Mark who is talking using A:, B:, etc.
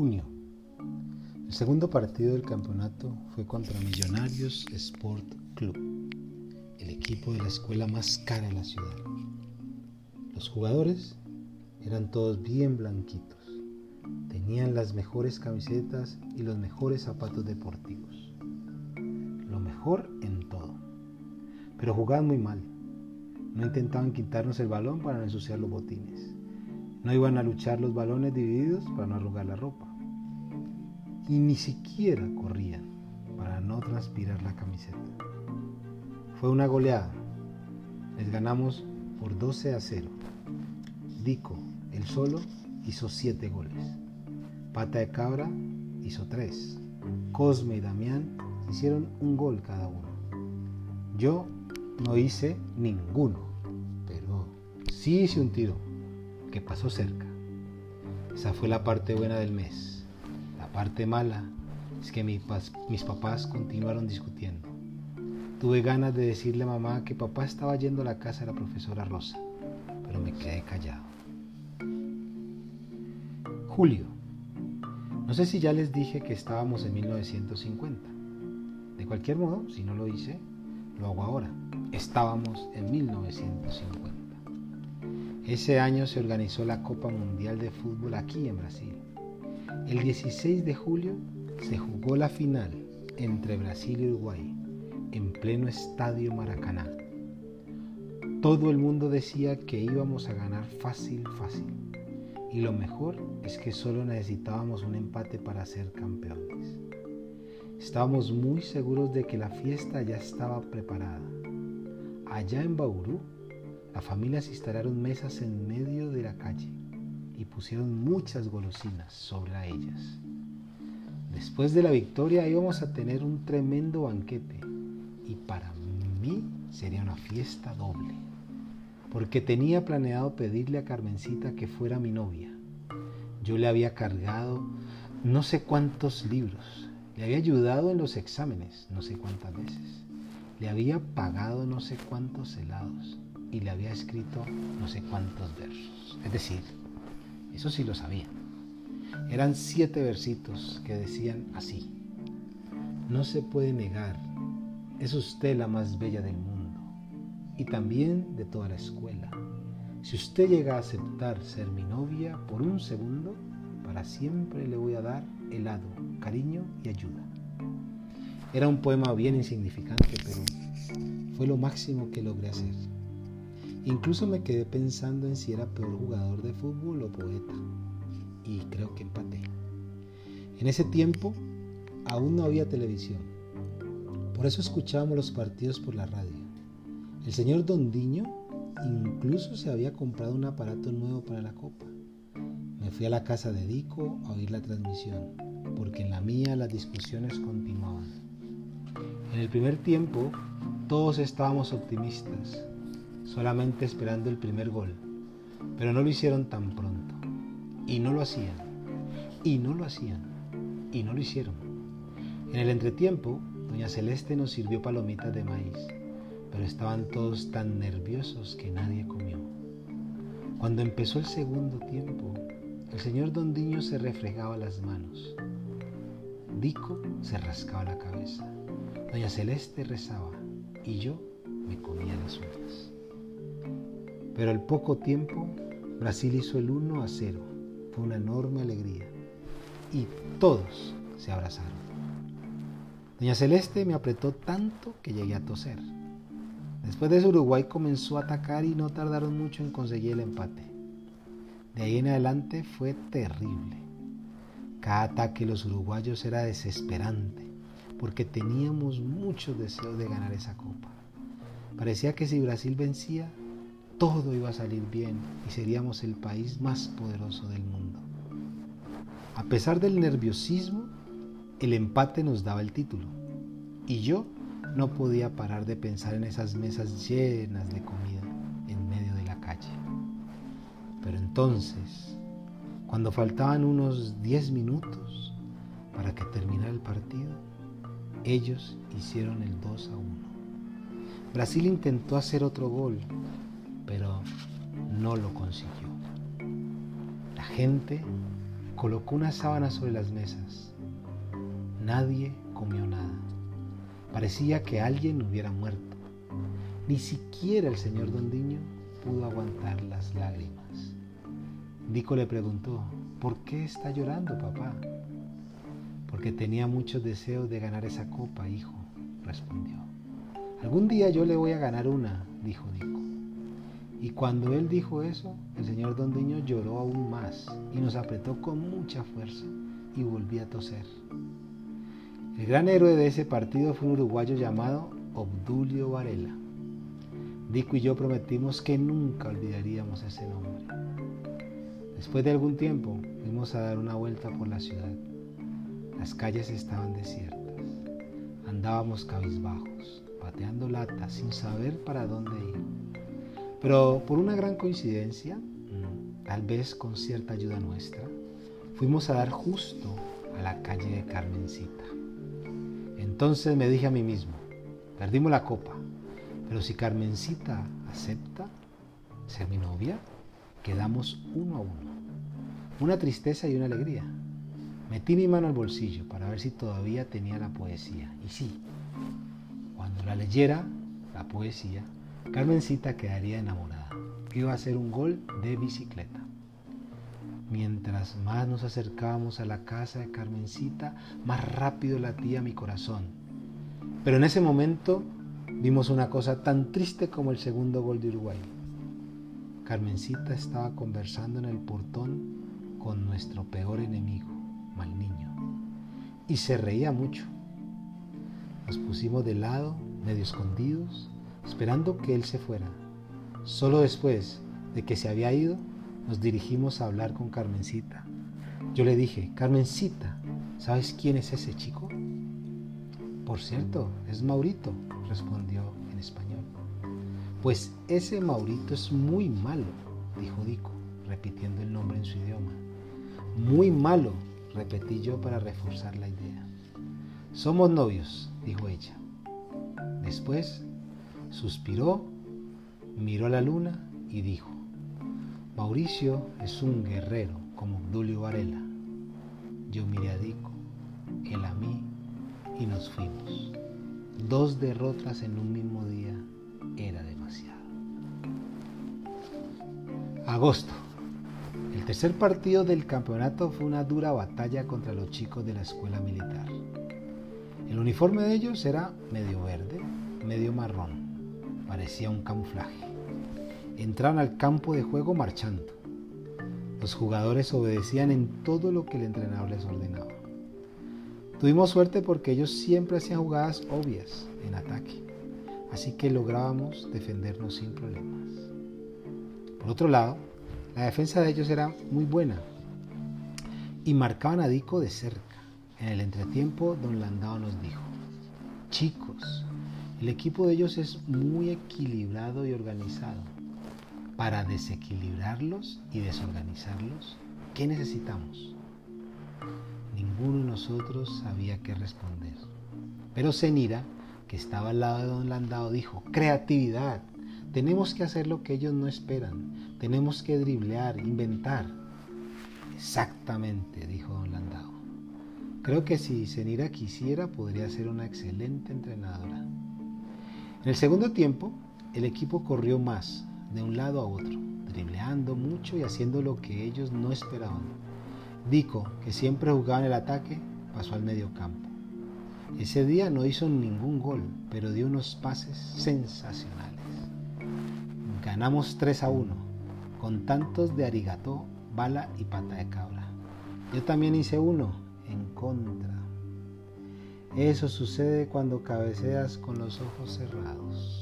A: El segundo partido del campeonato fue contra Millonarios Sport Club, el equipo de la escuela más cara de la ciudad. Los jugadores eran todos bien blanquitos. Tenían las mejores camisetas y los mejores zapatos deportivos. Lo mejor en todo. Pero jugaban muy mal. No intentaban quitarnos el balón para no ensuciar los botines. No iban a luchar los balones divididos para no arrugar la ropa. Y ni siquiera corrían para no transpirar la camiseta. Fue una goleada. Les ganamos por 12 a 0. Dico, el solo, hizo 7 goles. Pata de Cabra hizo 3. Cosme y Damián hicieron un gol cada uno. Yo no hice ninguno, pero sí hice un tiro que pasó cerca. Esa fue la parte buena del mes. Parte mala es que mis, papás continuaron discutiendo. Tuve ganas de decirle a mamá que papá estaba yendo a la casa de la profesora Rosa, pero me quedé callado. Julio. No sé si ya les dije que estábamos en 1950. De cualquier modo, si no lo hice, lo hago ahora. Estábamos en 1950. Ese año se organizó la Copa Mundial de Fútbol aquí en Brasil. El 16 de julio se jugó la final entre Brasil y Uruguay en pleno estadio Maracaná. Todo el mundo decía que íbamos a ganar fácil, fácil. Y lo mejor es que solo necesitábamos un empate para ser campeones. Estábamos muy seguros de que la fiesta ya estaba preparada. Allá en Bauru las familias instalaron mesas en medio de la calle y pusieron muchas golosinas sobre ellas. Después de la victoria íbamos a tener un tremendo banquete y para mí sería una fiesta doble, porque tenía planeado pedirle a Carmencita que fuera mi novia. Yo le había cargado no sé cuántos libros, le había ayudado en los exámenes no sé cuántas veces, le había pagado no sé cuántos helados y le había escrito no sé cuántos versos. Es decir, eso sí lo sabía. Eran siete versitos que decían así. No se puede negar, es usted la más bella del mundo y también de toda la escuela. Si usted llega a aceptar ser mi novia por un segundo, para siempre le voy a dar helado, cariño y ayuda. Era un poema bien insignificante, pero fue lo máximo que logré hacer. Incluso me quedé pensando en si era peor jugador de fútbol o poeta. Y creo que empaté. En ese tiempo aún no había televisión. Por eso escuchábamos los partidos por la radio. El señor Dondiño incluso se había comprado un aparato nuevo para la copa. Me fui a la casa de Dico a oír la transmisión, porque en la mía las discusiones continuaban. En el primer tiempo todos estábamos optimistas, solamente esperando el primer gol, pero no lo hicieron tan pronto. Y no lo hacían, y no lo hacían, y no lo hicieron. En el entretiempo, doña Celeste nos sirvió palomitas de maíz, pero estaban todos tan nerviosos que nadie comió. Cuando empezó el segundo tiempo, el señor Dondiño se refregaba las manos. Dico se rascaba la cabeza. Doña Celeste rezaba y yo me comía las uñas. Pero al poco tiempo Brasil hizo el 1 a 0. Fue una enorme alegría. Y todos se abrazaron. Doña Celeste me apretó tanto que llegué a toser. Después de eso Uruguay comenzó a atacar y no tardaron mucho en conseguir el empate. De ahí en adelante fue terrible. Cada ataque de los uruguayos era desesperante porque teníamos mucho deseo de ganar esa copa. Parecía que si Brasil vencía, todo iba a salir bien y seríamos el país más poderoso del mundo. A pesar del nerviosismo, el empate nos daba el título y yo no podía parar de pensar en esas mesas llenas de comida en medio de la calle. Pero entonces, cuando faltaban unos 10 minutos para que terminara el partido, ellos hicieron el 2 a 1. Brasil intentó hacer otro gol, pero no lo consiguió. La gente colocó una sábana sobre las mesas. Nadie comió nada. Parecía que alguien hubiera muerto. Ni siquiera el señor Dondiño pudo aguantar las lágrimas. Dico le preguntó, ¿por qué está llorando, papá? Porque tenía muchos deseos de ganar esa copa, hijo, respondió. Algún día yo le voy a ganar una, dijo Dico. Y cuando él dijo eso, el señor Dondiño lloró aún más y nos apretó con mucha fuerza y volvió a toser. El gran héroe de ese partido fue un uruguayo llamado Obdulio Varela. Dico y yo prometimos que nunca olvidaríamos ese nombre. Después de algún tiempo fuimos a dar una vuelta por la ciudad. Las calles estaban desiertas. Andábamos cabizbajos, pateando latas sin saber para dónde ir. Pero por una gran coincidencia, tal vez con cierta ayuda nuestra, fuimos a dar justo a la calle de Carmencita. Entonces me dije a mí mismo, perdimos la copa, pero si Carmencita acepta ser mi novia, quedamos uno a uno. Una tristeza y una alegría. Metí mi mano al bolsillo para ver si todavía tenía la poesía. Y sí, cuando la leyera, la poesía, Carmencita quedaría enamorada. Iba a ser un gol de bicicleta. Mientras más nos acercábamos a la casa de Carmencita, más rápido latía mi corazón. Pero en ese momento vimos una cosa tan triste como el segundo gol de Uruguay. Carmencita estaba conversando en el portón con nuestro peor enemigo, mal niño, y se reía mucho. Nos pusimos de lado, medio escondidos, esperando que él se fuera. Solo después de que se había ido, nos dirigimos a hablar con Carmencita. Yo le dije, Carmencita, ¿sabes quién es ese chico? Por cierto, es Maurito, respondió en español. Pues ese Maurito es muy malo, dijo Dico, repitiendo el nombre en su idioma. Muy malo, repetí yo para reforzar la idea. Somos novios, dijo ella. Después suspiró, miró a la luna y dijo, Mauricio es un guerrero como Julio Varela. Yo miré a Dico, él a mí y nos fuimos. Dos derrotas en un mismo día era demasiado. Agosto. El tercer partido del campeonato fue una dura batalla contra los chicos de la escuela militar. El uniforme de ellos era medio verde, medio marrón. Parecía un camuflaje. Entraron al campo de juego marchando. Los jugadores obedecían en todo lo que el entrenador les ordenaba. Tuvimos suerte porque ellos siempre hacían jugadas obvias en ataque, así que lográbamos defendernos sin problemas. Por otro lado, la defensa de ellos era muy buena y marcaban a Dico de cerca. En el entretiempo, don Landao nos dijo, chicos, el equipo de ellos es muy equilibrado y organizado. Para desequilibrarlos y desorganizarlos, ¿qué necesitamos? Ninguno de nosotros sabía qué responder. Pero Zenira, que estaba al lado de don Landao, dijo, creatividad, tenemos que hacer lo que ellos no esperan, tenemos que driblear, inventar. Exactamente, dijo don Landao. Creo que si Zenira quisiera, podría ser una excelente entrenadora. En el segundo tiempo, el equipo corrió más, de un lado a otro, dribleando mucho y haciendo lo que ellos no esperaban. Dico, que siempre jugaba en el ataque, pasó al medio campo. Ese día no hizo ningún gol, pero dio unos pases sensacionales. Ganamos 3 a 1, con tantos de arigató, bala y pata de cabra. Yo también hice uno, en contra. Eso sucede cuando cabeceas con los ojos cerrados.